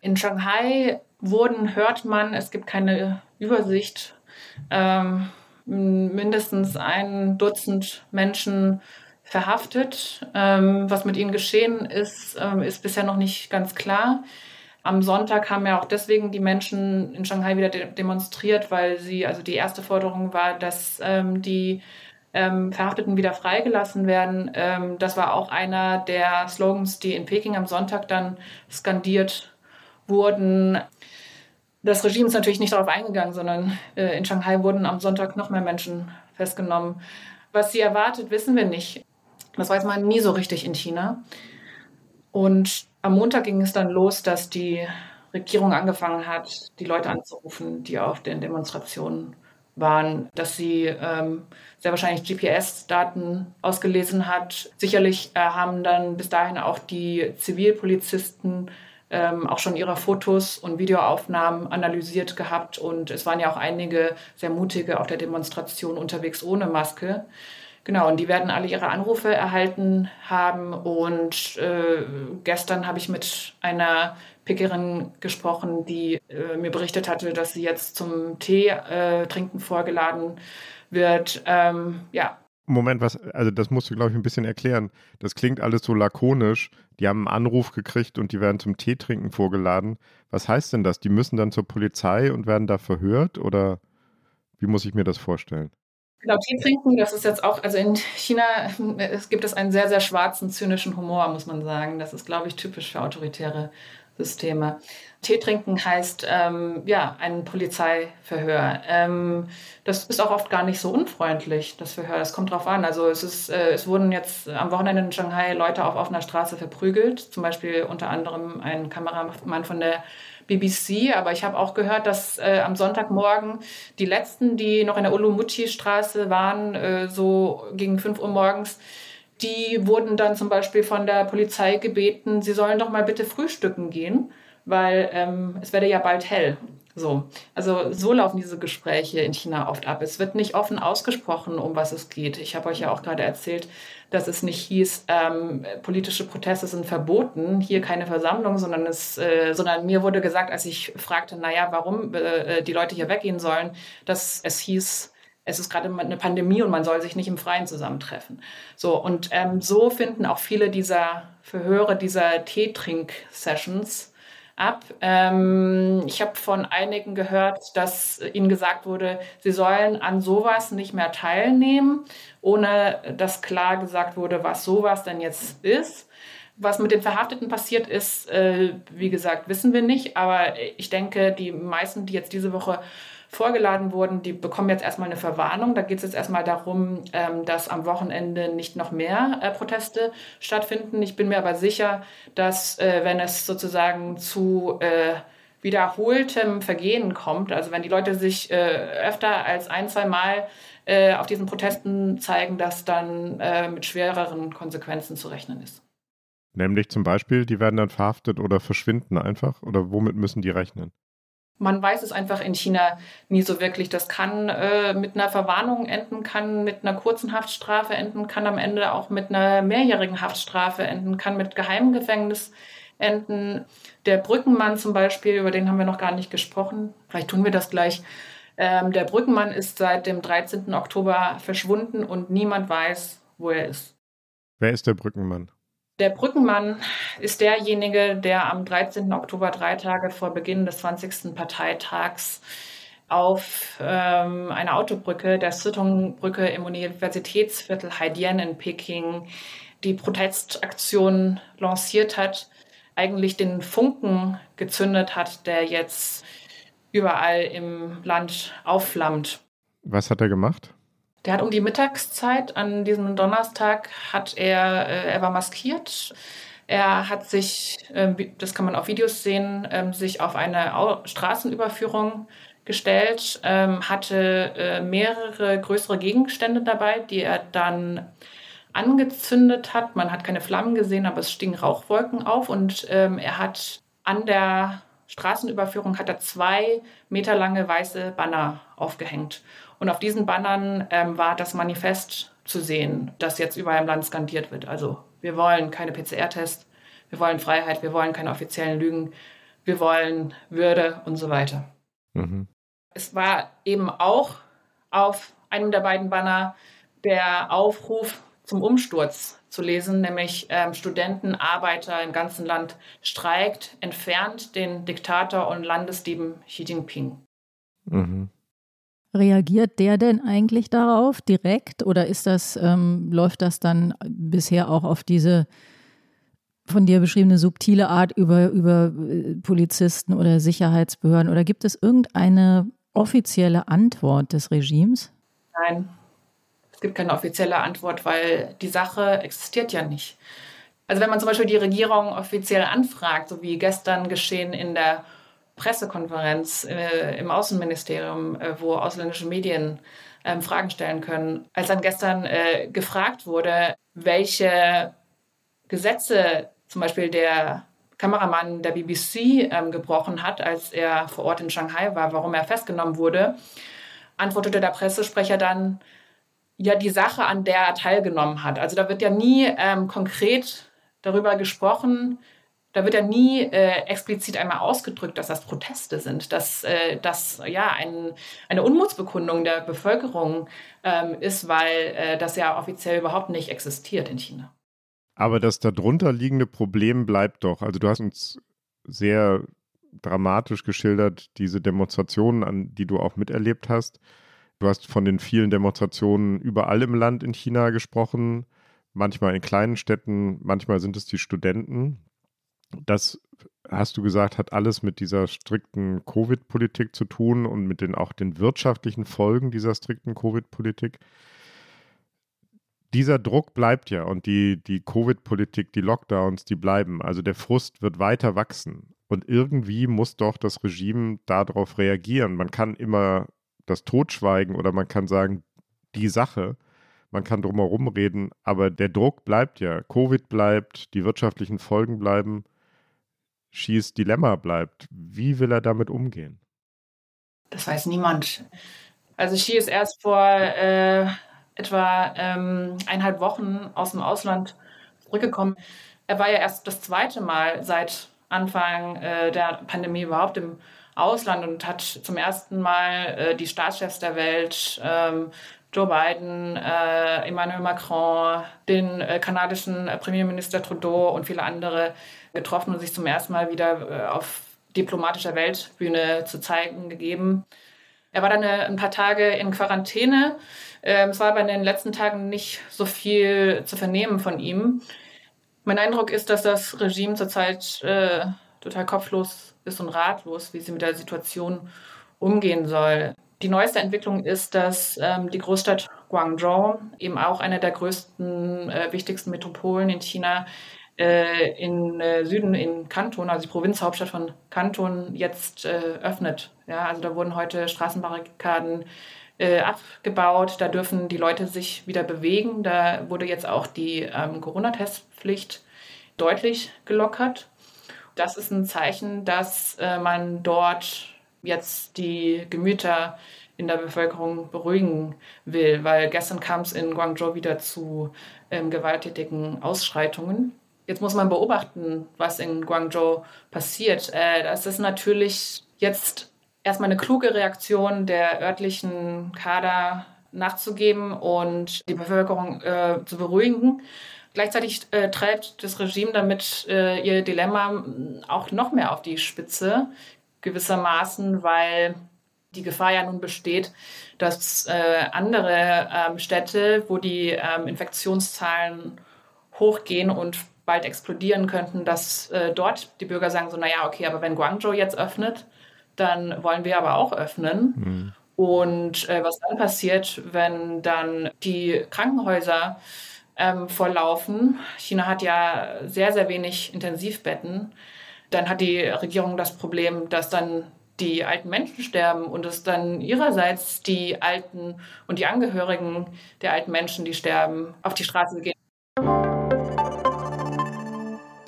In Shanghai wurden, hört man, es gibt keine Übersicht, ähm, mindestens ein Dutzend Menschen verhaftet. Ähm, was mit ihnen geschehen ist, ähm, ist bisher noch nicht ganz klar. Am Sonntag haben ja auch deswegen die Menschen in Shanghai wieder de demonstriert, weil sie, also die erste Forderung war, dass ähm, die ähm, Verhafteten wieder freigelassen werden. Ähm, das war auch einer der Slogans, die in Peking am Sonntag dann skandiert wurden. Das Regime ist natürlich nicht darauf eingegangen, sondern äh, in Shanghai wurden am Sonntag noch mehr Menschen festgenommen. Was sie erwartet, wissen wir nicht. Das weiß man nie so richtig in China. Und am Montag ging es dann los, dass die Regierung angefangen hat, die Leute anzurufen, die auf den Demonstrationen waren, dass sie ähm, sehr wahrscheinlich GPS-Daten ausgelesen hat. Sicherlich äh, haben dann bis dahin auch die Zivilpolizisten ähm, auch schon ihre Fotos und Videoaufnahmen analysiert gehabt. Und es waren ja auch einige sehr mutige auf der Demonstration unterwegs ohne Maske. Genau, und die werden alle ihre Anrufe erhalten haben. Und äh, gestern habe ich mit einer Pickerin gesprochen, die äh, mir berichtet hatte, dass sie jetzt zum Tee äh, trinken vorgeladen wird. Ähm, ja, Moment, was, also das musst du, glaube ich, ein bisschen erklären. Das klingt alles so lakonisch. Die haben einen Anruf gekriegt und die werden zum Teetrinken vorgeladen. Was heißt denn das? Die müssen dann zur Polizei und werden da verhört oder wie muss ich mir das vorstellen? Genau, Tee trinken, das ist jetzt auch, also in China es gibt es einen sehr, sehr schwarzen, zynischen Humor, muss man sagen. Das ist, glaube ich, typisch für autoritäre Systeme. Tee trinken heißt ähm, ja ein Polizeiverhör. Ähm, das ist auch oft gar nicht so unfreundlich, das Verhör. Es kommt drauf an. Also es ist, äh, es wurden jetzt am Wochenende in Shanghai Leute auf offener Straße verprügelt. Zum Beispiel unter anderem ein Kameramann von der BBC. Aber ich habe auch gehört, dass äh, am Sonntagmorgen die letzten, die noch in der Ulumuchi-Straße waren, äh, so gegen 5 Uhr morgens, die wurden dann zum Beispiel von der Polizei gebeten, sie sollen doch mal bitte frühstücken gehen weil ähm, es werde ja bald hell. So. Also so laufen diese Gespräche in China oft ab. Es wird nicht offen ausgesprochen, um was es geht. Ich habe euch ja auch gerade erzählt, dass es nicht hieß, ähm, politische Proteste sind verboten, hier keine Versammlung, sondern, es, äh, sondern mir wurde gesagt, als ich fragte, naja, warum äh, die Leute hier weggehen sollen, dass es hieß, es ist gerade eine Pandemie und man soll sich nicht im Freien zusammentreffen. So, und ähm, so finden auch viele dieser Verhöre, dieser Teetrink-Sessions ab. Ähm, ich habe von einigen gehört, dass ihnen gesagt wurde, sie sollen an sowas nicht mehr teilnehmen, ohne dass klar gesagt wurde, was sowas denn jetzt ist. Was mit den Verhafteten passiert ist, äh, wie gesagt, wissen wir nicht. Aber ich denke, die meisten, die jetzt diese Woche vorgeladen wurden, die bekommen jetzt erstmal eine Verwarnung. Da geht es jetzt erstmal darum, ähm, dass am Wochenende nicht noch mehr äh, Proteste stattfinden. Ich bin mir aber sicher, dass äh, wenn es sozusagen zu äh, wiederholtem Vergehen kommt, also wenn die Leute sich öfter als ein, zwei Mal auf diesen Protesten zeigen, dass dann mit schwereren Konsequenzen zu rechnen ist. Nämlich zum Beispiel, die werden dann verhaftet oder verschwinden einfach? Oder womit müssen die rechnen? Man weiß es einfach in China nie so wirklich. Das kann äh, mit einer Verwarnung enden, kann mit einer kurzen Haftstrafe enden, kann am Ende auch mit einer mehrjährigen Haftstrafe enden, kann mit Geheimgefängnis enden. Der Brückenmann zum Beispiel, über den haben wir noch gar nicht gesprochen. Vielleicht tun wir das gleich. Ähm, der Brückenmann ist seit dem 13. Oktober verschwunden und niemand weiß, wo er ist. Wer ist der Brückenmann? Der Brückenmann ist derjenige, der am 13. Oktober, drei Tage vor Beginn des 20. Parteitags, auf ähm, einer Autobrücke, der Situng-Brücke im Universitätsviertel Haidian in Peking, die Protestaktion lanciert hat, eigentlich den Funken gezündet hat, der jetzt überall im Land aufflammt. Was hat er gemacht? Der hat um die Mittagszeit an diesem Donnerstag hat er, äh, er war maskiert. Er hat sich, äh, das kann man auf Videos sehen, äh, sich auf eine Au Straßenüberführung gestellt, ähm, hatte äh, mehrere größere Gegenstände dabei, die er dann angezündet hat. Man hat keine Flammen gesehen, aber es stiegen Rauchwolken auf und ähm, er hat an der Straßenüberführung hat er zwei Meter lange weiße Banner aufgehängt. Und auf diesen Bannern ähm, war das Manifest zu sehen, das jetzt überall im Land skandiert wird. Also wir wollen keine PCR-Tests, wir wollen Freiheit, wir wollen keine offiziellen Lügen, wir wollen Würde und so weiter. Mhm. Es war eben auch auf einem der beiden Banner der Aufruf zum Umsturz zu lesen, nämlich ähm, Studenten, Arbeiter im ganzen Land streikt, entfernt den Diktator und Landesdieben Xi Jinping. Mhm. Reagiert der denn eigentlich darauf direkt oder ist das, ähm, läuft das dann bisher auch auf diese von dir beschriebene subtile Art über, über äh, Polizisten oder Sicherheitsbehörden oder gibt es irgendeine offizielle Antwort des Regimes? Nein, es gibt keine offizielle Antwort, weil die Sache existiert ja nicht. Also wenn man zum Beispiel die Regierung offiziell anfragt, so wie gestern geschehen in der Pressekonferenz äh, im Außenministerium, äh, wo ausländische Medien äh, Fragen stellen können. Als dann gestern äh, gefragt wurde, welche Gesetze zum Beispiel der Kameramann der BBC ähm, gebrochen hat, als er vor Ort in Shanghai war, warum er festgenommen wurde, antwortete der Pressesprecher dann, ja, die Sache, an der er teilgenommen hat. Also da wird ja nie ähm, konkret darüber gesprochen, da wird ja nie äh, explizit einmal ausgedrückt, dass das Proteste sind, dass äh, das ja ein, eine Unmutsbekundung der Bevölkerung ähm, ist, weil äh, das ja offiziell überhaupt nicht existiert in China. Aber das darunter liegende Problem bleibt doch. Also du hast uns sehr dramatisch geschildert, diese Demonstrationen, an die du auch miterlebt hast. Du hast von den vielen Demonstrationen überall im Land in China gesprochen, manchmal in kleinen Städten, manchmal sind es die Studenten, das hast du gesagt, hat alles mit dieser strikten Covid-Politik zu tun und mit den auch den wirtschaftlichen Folgen dieser strikten Covid-Politik. Dieser Druck bleibt ja und die, die Covid-Politik, die Lockdowns, die bleiben. Also der Frust wird weiter wachsen. Und irgendwie muss doch das Regime darauf reagieren. Man kann immer das totschweigen oder man kann sagen, die Sache, man kann drumherum reden, aber der Druck bleibt ja. Covid bleibt, die wirtschaftlichen Folgen bleiben, Skis Dilemma bleibt. Wie will er damit umgehen? Das weiß niemand. Also Ski ist erst vor äh, etwa ähm, eineinhalb Wochen aus dem Ausland zurückgekommen. Er war ja erst das zweite Mal seit Anfang äh, der Pandemie überhaupt im Ausland und hat zum ersten Mal äh, die Staatschefs der Welt, ähm, Joe Biden, äh, Emmanuel Macron, den äh, kanadischen äh, Premierminister Trudeau und viele andere getroffen und sich zum ersten Mal wieder äh, auf diplomatischer Weltbühne zu zeigen gegeben. Er war dann ein paar Tage in Quarantäne. Ähm, es war aber in den letzten Tagen nicht so viel zu vernehmen von ihm. Mein Eindruck ist, dass das Regime zurzeit äh, total kopflos ist und ratlos, wie sie mit der Situation umgehen soll. Die neueste Entwicklung ist, dass ähm, die Großstadt Guangzhou, eben auch eine der größten, äh, wichtigsten Metropolen in China, äh, in äh, Süden, in Kanton, also die Provinzhauptstadt von Kanton, jetzt äh, öffnet. Ja, also da wurden heute Straßenbarrikaden äh, abgebaut. Da dürfen die Leute sich wieder bewegen. Da wurde jetzt auch die ähm, Corona-Testpflicht deutlich gelockert. Das ist ein Zeichen, dass äh, man dort jetzt die Gemüter in der Bevölkerung beruhigen will, weil gestern kam es in Guangzhou wieder zu ähm, gewalttätigen Ausschreitungen. Jetzt muss man beobachten, was in Guangzhou passiert. Äh, das ist natürlich jetzt erstmal eine kluge Reaktion der örtlichen Kader nachzugeben und die Bevölkerung äh, zu beruhigen. Gleichzeitig äh, treibt das Regime damit äh, ihr Dilemma auch noch mehr auf die Spitze, gewissermaßen, weil die Gefahr ja nun besteht, dass äh, andere ähm, Städte, wo die ähm, Infektionszahlen hochgehen und bald explodieren könnten, dass äh, dort die Bürger sagen so, naja, okay, aber wenn Guangzhou jetzt öffnet, dann wollen wir aber auch öffnen. Mhm. Und äh, was dann passiert, wenn dann die Krankenhäuser ähm, volllaufen, China hat ja sehr, sehr wenig Intensivbetten, dann hat die Regierung das Problem, dass dann die alten Menschen sterben und es dann ihrerseits die Alten und die Angehörigen der alten Menschen, die sterben, auf die Straße gehen.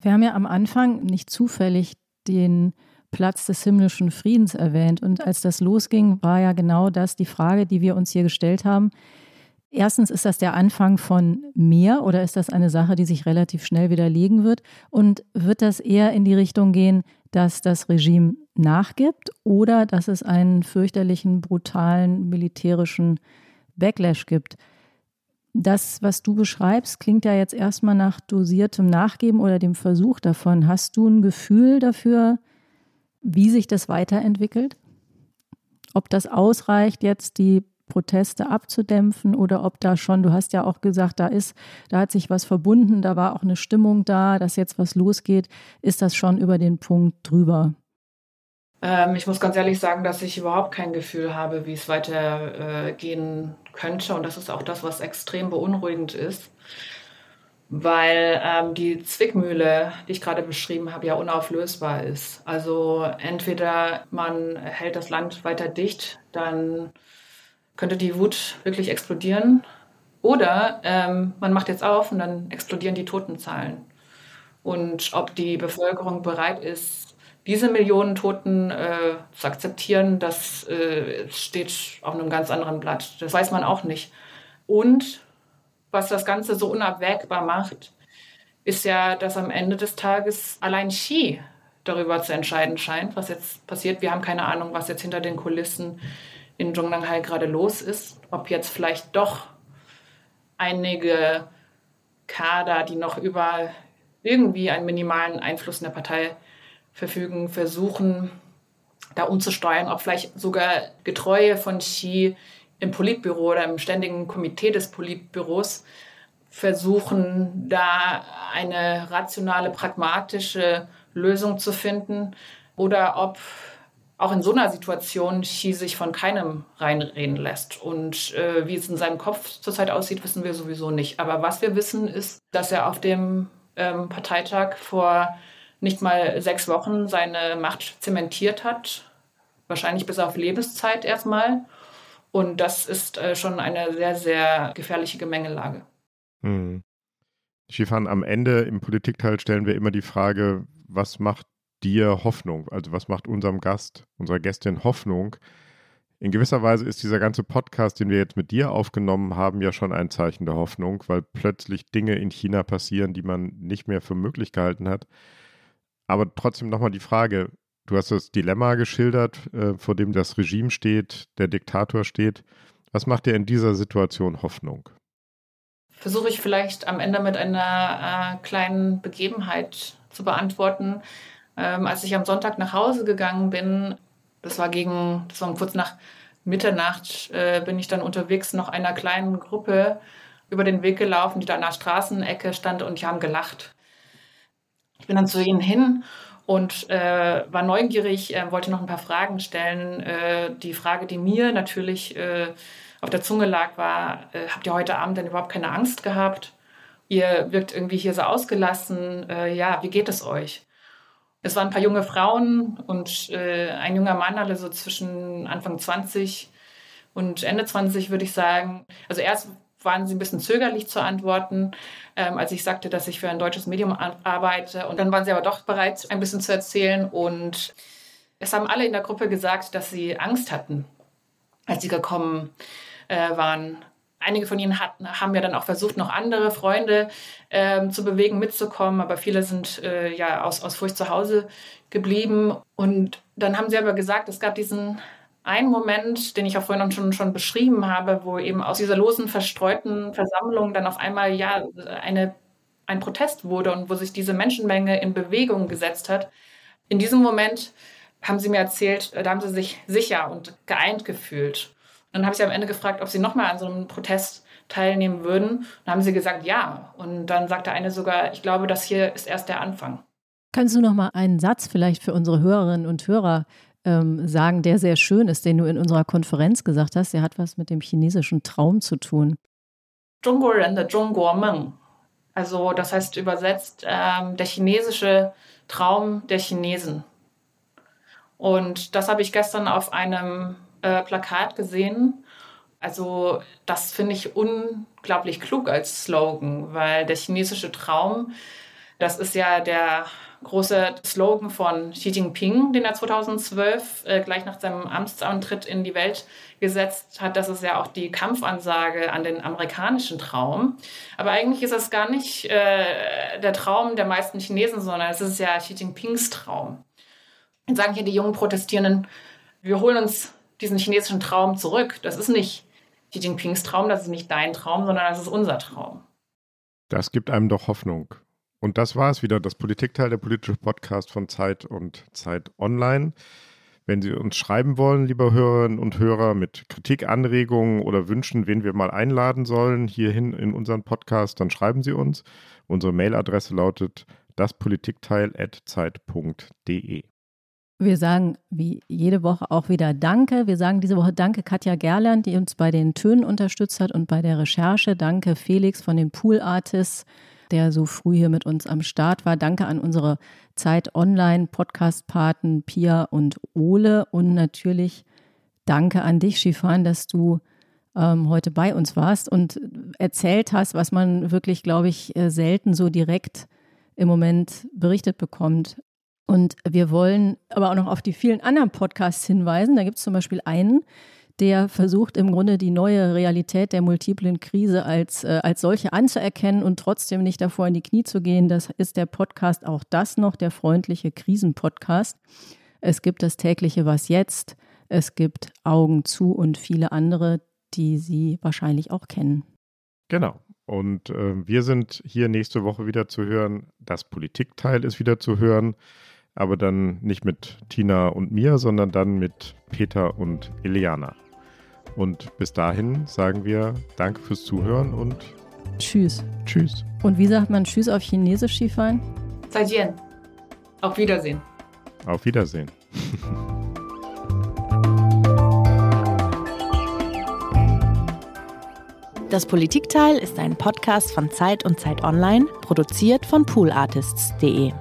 Wir haben ja am Anfang nicht zufällig den Platz des himmlischen Friedens erwähnt. Und als das losging, war ja genau das die Frage, die wir uns hier gestellt haben. Erstens, ist das der Anfang von mehr oder ist das eine Sache, die sich relativ schnell widerlegen wird? Und wird das eher in die Richtung gehen, dass das Regime nachgibt oder dass es einen fürchterlichen, brutalen militärischen Backlash gibt? Das, was du beschreibst, klingt ja jetzt erstmal nach dosiertem Nachgeben oder dem Versuch davon. Hast du ein Gefühl dafür, wie sich das weiterentwickelt? Ob das ausreicht, jetzt die Proteste abzudämpfen oder ob da schon, du hast ja auch gesagt, da ist, da hat sich was verbunden, da war auch eine Stimmung da, dass jetzt was losgeht. Ist das schon über den Punkt drüber? Ähm, ich muss ganz ehrlich sagen, dass ich überhaupt kein Gefühl habe, wie es weitergehen äh, könnte. Und das ist auch das, was extrem beunruhigend ist, weil ähm, die Zwickmühle, die ich gerade beschrieben habe, ja unauflösbar ist. Also entweder man hält das Land weiter dicht, dann könnte die Wut wirklich explodieren. Oder ähm, man macht jetzt auf und dann explodieren die Totenzahlen. Und ob die Bevölkerung bereit ist, diese Millionen Toten äh, zu akzeptieren, das äh, steht auf einem ganz anderen Blatt. Das weiß man auch nicht. Und was das Ganze so unabwägbar macht, ist ja, dass am Ende des Tages allein Xi darüber zu entscheiden scheint, was jetzt passiert. Wir haben keine Ahnung, was jetzt hinter den Kulissen in Zhongnanhai gerade los ist. Ob jetzt vielleicht doch einige Kader, die noch über irgendwie einen minimalen Einfluss in der Partei verfügen, versuchen, da umzusteuern, ob vielleicht sogar Getreue von Xi im Politbüro oder im ständigen Komitee des Politbüros versuchen, da eine rationale, pragmatische Lösung zu finden oder ob auch in so einer Situation Xi sich von keinem reinreden lässt. Und äh, wie es in seinem Kopf zurzeit aussieht, wissen wir sowieso nicht. Aber was wir wissen, ist, dass er auf dem ähm, Parteitag vor nicht mal sechs Wochen seine Macht zementiert hat, wahrscheinlich bis auf Lebenszeit erstmal. Und das ist äh, schon eine sehr, sehr gefährliche Gemengelage. Hm. Stefan, am Ende im Politikteil stellen wir immer die Frage, was macht dir Hoffnung? Also was macht unserem Gast, unserer Gästin Hoffnung? In gewisser Weise ist dieser ganze Podcast, den wir jetzt mit dir aufgenommen haben, ja schon ein Zeichen der Hoffnung, weil plötzlich Dinge in China passieren, die man nicht mehr für möglich gehalten hat. Aber trotzdem nochmal die Frage, du hast das Dilemma geschildert, äh, vor dem das Regime steht, der Diktator steht. Was macht dir in dieser Situation Hoffnung? Versuche ich vielleicht am Ende mit einer äh, kleinen Begebenheit zu beantworten. Ähm, als ich am Sonntag nach Hause gegangen bin, das war gegen, das war kurz nach Mitternacht, äh, bin ich dann unterwegs noch einer kleinen Gruppe über den Weg gelaufen, die da an der Straßenecke stand und die haben gelacht. Ich bin dann zu ihnen hin und äh, war neugierig, äh, wollte noch ein paar Fragen stellen. Äh, die Frage, die mir natürlich äh, auf der Zunge lag, war, äh, habt ihr heute Abend denn überhaupt keine Angst gehabt? Ihr wirkt irgendwie hier so ausgelassen. ja, wie geht es euch? Es waren ein paar junge Frauen und äh, ein junger Mann, alle so zwischen Anfang 20 und Ende 20, würde ich sagen. Also erst waren sie ein bisschen zögerlich zu antworten, ähm, als ich sagte, dass ich für ein deutsches Medium arbeite. Und dann waren sie aber doch bereit, ein bisschen zu erzählen. Und es haben alle in der Gruppe gesagt, dass sie Angst hatten, als sie gekommen äh, waren einige von ihnen hatten, haben ja dann auch versucht, noch andere Freunde ähm, zu bewegen, mitzukommen, aber viele sind äh, ja aus, aus Furcht zu Hause geblieben. Und dann haben sie aber gesagt, es gab diesen einen Moment, den ich auch vorhin schon, schon beschrieben habe, wo eben aus dieser losen, verstreuten Versammlung dann auf einmal ja eine, ein Protest wurde und wo sich diese Menschenmenge in Bewegung gesetzt hat. In diesem Moment haben sie mir erzählt, da haben sie sich sicher und geeint gefühlt dann habe ich sie am Ende gefragt, ob sie nochmal an so einem Protest teilnehmen würden. Dann haben sie gesagt, ja. Und dann sagte eine sogar, ich glaube, das hier ist erst der Anfang. Kannst du noch mal einen Satz vielleicht für unsere Hörerinnen und Hörer ähm, sagen, der sehr schön ist, den du in unserer Konferenz gesagt hast. Der hat was mit dem chinesischen Traum zu tun. Also das heißt übersetzt ähm, der chinesische Traum der Chinesen. Und das habe ich gestern auf einem äh, Plakat gesehen. Also das finde ich unglaublich klug als Slogan, weil der chinesische Traum, das ist ja der große Slogan von Xi Jinping, den er 2012 äh, gleich nach seinem Amtsantritt in die Welt gesetzt hat. Das ist ja auch die Kampfansage an den amerikanischen Traum. Aber eigentlich ist das gar nicht äh, der Traum der meisten Chinesen, sondern es ist ja Xi Jinpings Traum. Jetzt sagen hier die jungen Protestierenden, wir holen uns diesen chinesischen Traum zurück. Das ist nicht Xi Jinpings Traum, das ist nicht dein Traum, sondern das ist unser Traum. Das gibt einem doch Hoffnung. Und das war es wieder, das Politikteil, der politische Podcast von Zeit und Zeit Online. Wenn Sie uns schreiben wollen, liebe Hörerinnen und Hörer, mit Kritik, Anregungen oder Wünschen, wen wir mal einladen sollen, hierhin in unseren Podcast, dann schreiben Sie uns. Unsere Mailadresse lautet daspolitikteil.zeit.de. Wir sagen wie jede Woche auch wieder Danke. Wir sagen diese Woche Danke Katja Gerland, die uns bei den Tönen unterstützt hat und bei der Recherche. Danke Felix von den Pool Artists, der so früh hier mit uns am Start war. Danke an unsere Zeit Online Podcast-Paten Pia und Ole. Und natürlich danke an dich, Schifan, dass du ähm, heute bei uns warst und erzählt hast, was man wirklich, glaube ich, äh, selten so direkt im Moment berichtet bekommt und wir wollen aber auch noch auf die vielen anderen Podcasts hinweisen. Da gibt es zum Beispiel einen, der versucht im Grunde die neue Realität der multiplen Krise als, äh, als solche anzuerkennen und trotzdem nicht davor in die Knie zu gehen. Das ist der Podcast auch das noch, der freundliche Krisenpodcast. Es gibt das tägliche Was jetzt, es gibt Augen zu und viele andere, die Sie wahrscheinlich auch kennen. Genau. Und äh, wir sind hier nächste Woche wieder zu hören. Das Politikteil ist wieder zu hören aber dann nicht mit Tina und mir, sondern dann mit Peter und Eliana. Und bis dahin sagen wir Danke fürs Zuhören und Tschüss. Tschüss. Und wie sagt man Tschüss auf Chinesisch, Skifallen? Zaijian. Auf Wiedersehen. Auf Wiedersehen. Das Politikteil ist ein Podcast von Zeit und Zeit Online, produziert von poolartists.de.